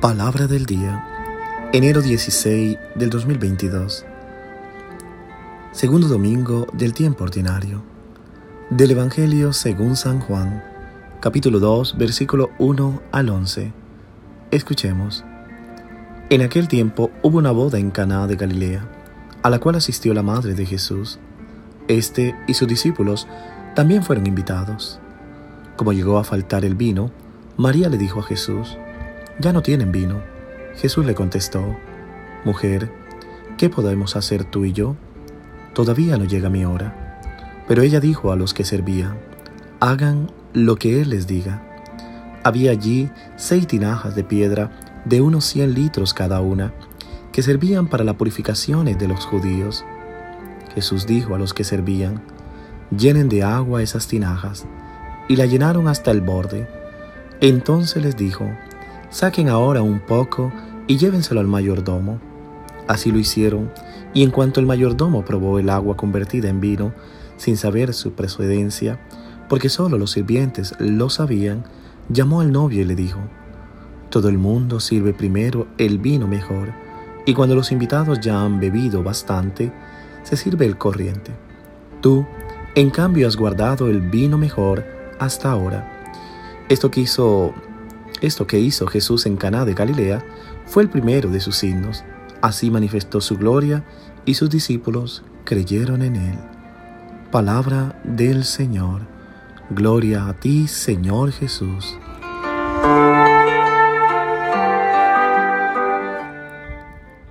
Palabra del día, enero 16 del 2022. Segundo domingo del tiempo ordinario. Del Evangelio según San Juan, capítulo 2, versículo 1 al 11. Escuchemos. En aquel tiempo hubo una boda en Caná de Galilea, a la cual asistió la madre de Jesús. Este y sus discípulos también fueron invitados. Como llegó a faltar el vino, María le dijo a Jesús, ya no tienen vino. Jesús le contestó, Mujer, ¿qué podemos hacer tú y yo? Todavía no llega mi hora. Pero ella dijo a los que servían, Hagan lo que Él les diga. Había allí seis tinajas de piedra de unos cien litros cada una, que servían para las purificaciones de los judíos. Jesús dijo a los que servían, Llenen de agua esas tinajas, y la llenaron hasta el borde. Entonces les dijo, Saquen ahora un poco y llévenselo al mayordomo. Así lo hicieron, y en cuanto el mayordomo probó el agua convertida en vino, sin saber su procedencia, porque solo los sirvientes lo sabían, llamó al novio y le dijo, Todo el mundo sirve primero el vino mejor, y cuando los invitados ya han bebido bastante, se sirve el corriente. Tú, en cambio, has guardado el vino mejor hasta ahora. Esto quiso esto que hizo Jesús en Caná de Galilea fue el primero de sus signos. Así manifestó su gloria y sus discípulos creyeron en él. Palabra del Señor. Gloria a ti, Señor Jesús.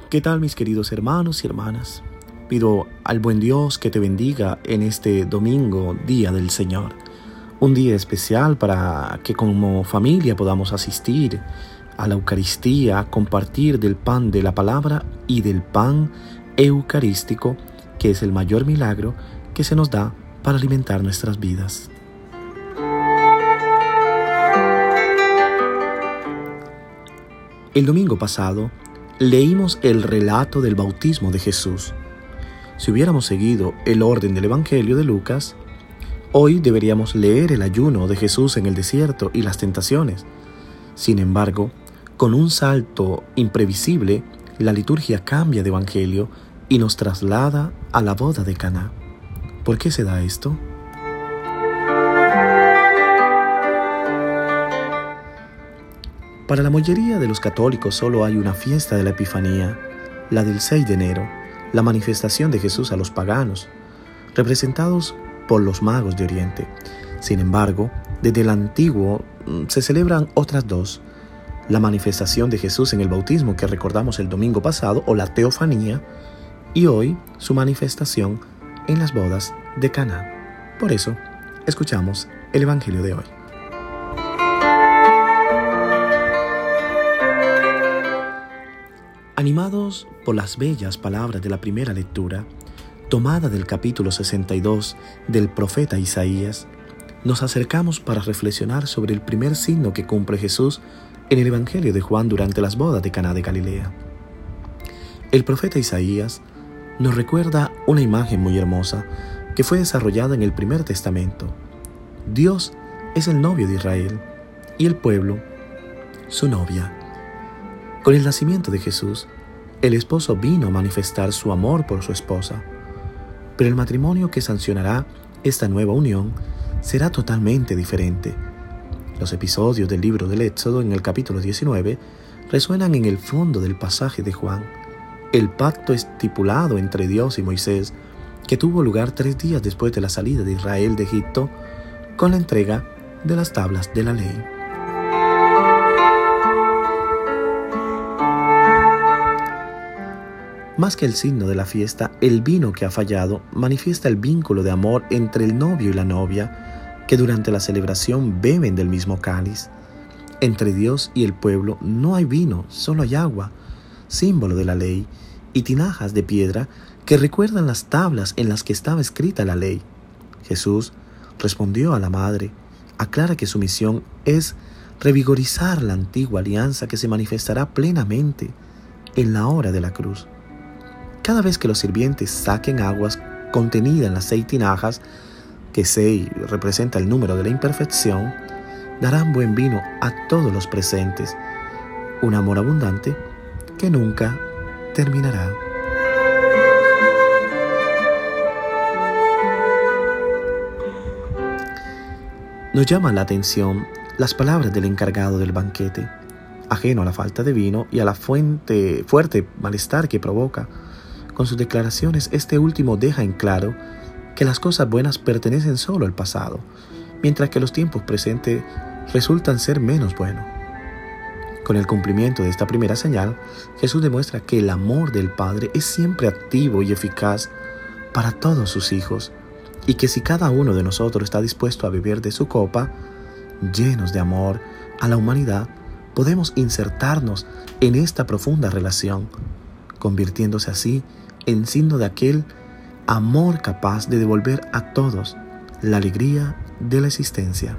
¿Qué tal mis queridos hermanos y hermanas? Pido al buen Dios que te bendiga en este domingo, día del Señor un día especial para que como familia podamos asistir a la Eucaristía, compartir del pan de la palabra y del pan eucarístico, que es el mayor milagro que se nos da para alimentar nuestras vidas. El domingo pasado leímos el relato del bautismo de Jesús. Si hubiéramos seguido el orden del Evangelio de Lucas, Hoy deberíamos leer el ayuno de Jesús en el desierto y las tentaciones. Sin embargo, con un salto imprevisible, la liturgia cambia de evangelio y nos traslada a la boda de Caná. ¿Por qué se da esto? Para la mayoría de los católicos solo hay una fiesta de la Epifanía, la del 6 de enero, la manifestación de Jesús a los paganos, representados por los magos de Oriente. Sin embargo, desde el antiguo mm, se celebran otras dos, la manifestación de Jesús en el bautismo que recordamos el domingo pasado o la teofanía y hoy su manifestación en las bodas de Cana. Por eso, escuchamos el evangelio de hoy. Animados por las bellas palabras de la primera lectura, tomada del capítulo 62 del profeta Isaías, nos acercamos para reflexionar sobre el primer signo que cumple Jesús en el Evangelio de Juan durante las bodas de Caná de Galilea. El profeta Isaías nos recuerda una imagen muy hermosa que fue desarrollada en el primer testamento. Dios es el novio de Israel y el pueblo su novia. Con el nacimiento de Jesús, el esposo vino a manifestar su amor por su esposa pero el matrimonio que sancionará esta nueva unión será totalmente diferente. Los episodios del libro del Éxodo en el capítulo 19 resuenan en el fondo del pasaje de Juan, el pacto estipulado entre Dios y Moisés, que tuvo lugar tres días después de la salida de Israel de Egipto, con la entrega de las tablas de la ley. Más que el signo de la fiesta, el vino que ha fallado manifiesta el vínculo de amor entre el novio y la novia, que durante la celebración beben del mismo cáliz. Entre Dios y el pueblo no hay vino, solo hay agua, símbolo de la ley, y tinajas de piedra que recuerdan las tablas en las que estaba escrita la ley. Jesús respondió a la madre, aclara que su misión es revigorizar la antigua alianza que se manifestará plenamente en la hora de la cruz. Cada vez que los sirvientes saquen aguas contenidas en las seis tinajas, que seis representa el número de la imperfección, darán buen vino a todos los presentes. un amor abundante que nunca terminará. Nos llama la atención las palabras del encargado del banquete, ajeno a la falta de vino y a la fuerte malestar que provoca. Con sus declaraciones, este último deja en claro que las cosas buenas pertenecen solo al pasado, mientras que los tiempos presentes resultan ser menos buenos. Con el cumplimiento de esta primera señal, Jesús demuestra que el amor del Padre es siempre activo y eficaz para todos sus hijos, y que si cada uno de nosotros está dispuesto a beber de su copa, llenos de amor a la humanidad, podemos insertarnos en esta profunda relación, convirtiéndose así en signo de aquel amor capaz de devolver a todos la alegría de la existencia.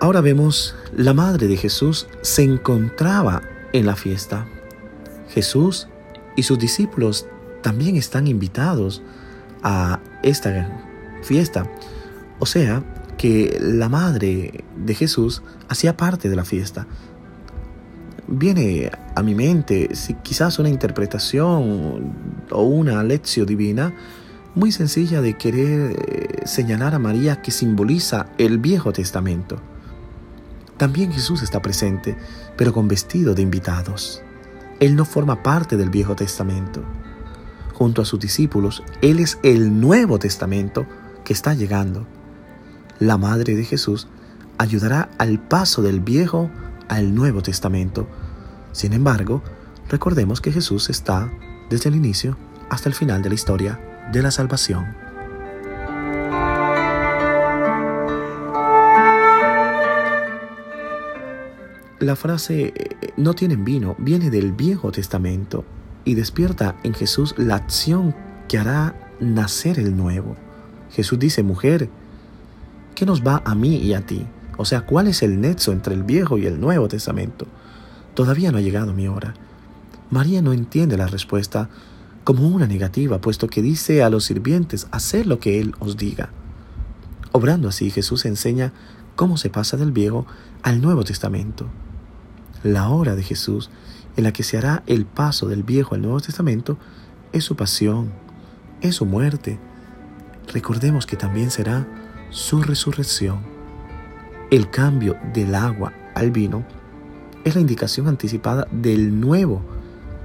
Ahora vemos, la madre de Jesús se encontraba en la fiesta. Jesús y sus discípulos también están invitados a esta fiesta. O sea, que la madre de Jesús hacía parte de la fiesta. Viene a mi mente si quizás una interpretación o una lección divina muy sencilla de querer eh, señalar a María que simboliza el Viejo Testamento. También Jesús está presente, pero con vestido de invitados. Él no forma parte del Viejo Testamento. Junto a sus discípulos, Él es el Nuevo Testamento que está llegando. La Madre de Jesús ayudará al paso del Viejo al Nuevo Testamento. Sin embargo, recordemos que Jesús está desde el inicio hasta el final de la historia de la salvación. La frase eh, no tienen vino viene del Viejo Testamento y despierta en Jesús la acción que hará nacer el nuevo. Jesús dice, mujer, ¿qué nos va a mí y a ti? O sea, ¿cuál es el nexo entre el Viejo y el Nuevo Testamento? Todavía no ha llegado mi hora. María no entiende la respuesta como una negativa, puesto que dice a los sirvientes hacer lo que Él os diga. Obrando así, Jesús enseña cómo se pasa del Viejo al Nuevo Testamento la hora de Jesús en la que se hará el paso del Viejo al Nuevo Testamento es su pasión, es su muerte. Recordemos que también será su resurrección. El cambio del agua al vino es la indicación anticipada del nuevo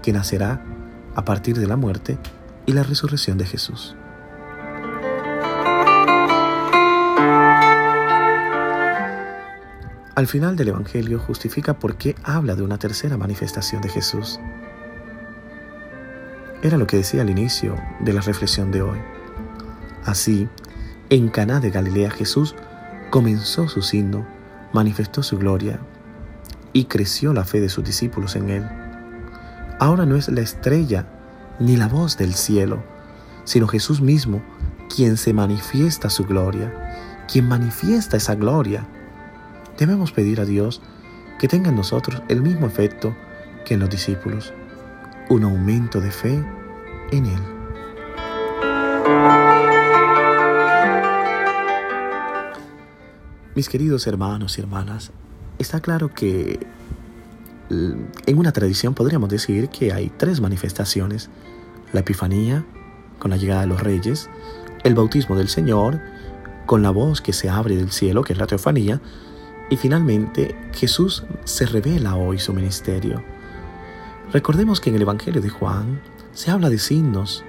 que nacerá a partir de la muerte y la resurrección de Jesús. Al final del Evangelio justifica por qué habla de una tercera manifestación de Jesús. Era lo que decía al inicio de la reflexión de hoy. Así, en Caná de Galilea Jesús comenzó su signo, manifestó su gloria y creció la fe de sus discípulos en él. Ahora no es la estrella ni la voz del cielo, sino Jesús mismo quien se manifiesta su gloria, quien manifiesta esa gloria debemos pedir a Dios que tenga en nosotros el mismo efecto que en los discípulos, un aumento de fe en Él. Mis queridos hermanos y hermanas, está claro que en una tradición podríamos decir que hay tres manifestaciones. La Epifanía, con la llegada de los reyes, el bautismo del Señor, con la voz que se abre del cielo, que es la teofanía, y finalmente, Jesús se revela hoy su ministerio. Recordemos que en el Evangelio de Juan se habla de signos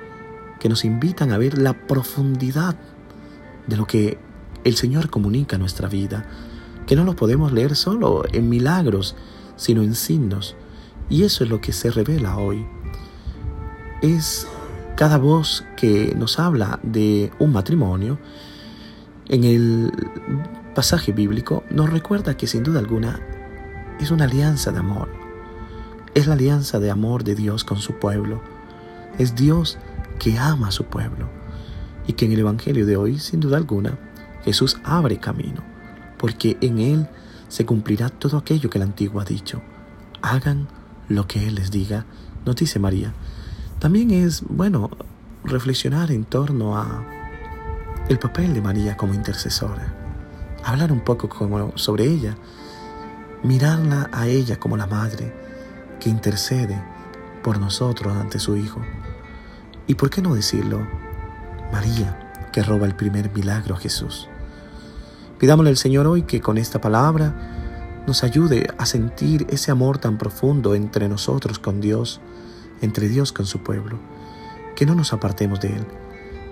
que nos invitan a ver la profundidad de lo que el Señor comunica nuestra vida, que no lo podemos leer solo en milagros, sino en signos. Y eso es lo que se revela hoy. Es cada voz que nos habla de un matrimonio. En el pasaje bíblico nos recuerda que sin duda alguna es una alianza de amor. Es la alianza de amor de Dios con su pueblo. Es Dios que ama a su pueblo. Y que en el Evangelio de hoy, sin duda alguna, Jesús abre camino, porque en Él se cumplirá todo aquello que el antiguo ha dicho. Hagan lo que Él les diga, nos dice María. También es, bueno, reflexionar en torno a el papel de María como intercesora. hablar un poco sobre ella, mirarla a ella como la madre que intercede por nosotros ante su Hijo. ¿Y por qué no decirlo? María, que roba el primer milagro a Jesús. Pidámosle al Señor hoy que con esta palabra nos ayude a sentir ese amor tan profundo entre nosotros con Dios, entre Dios con su pueblo, que no nos apartemos de Él,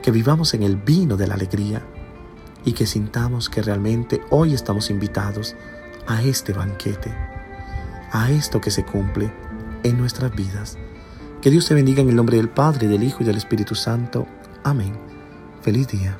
que vivamos en el vino de la alegría y que sintamos que realmente hoy estamos invitados a este banquete, a esto que se cumple en nuestras vidas. Que Dios te bendiga en el nombre del Padre, del Hijo y del Espíritu Santo. Amén. Feliz día.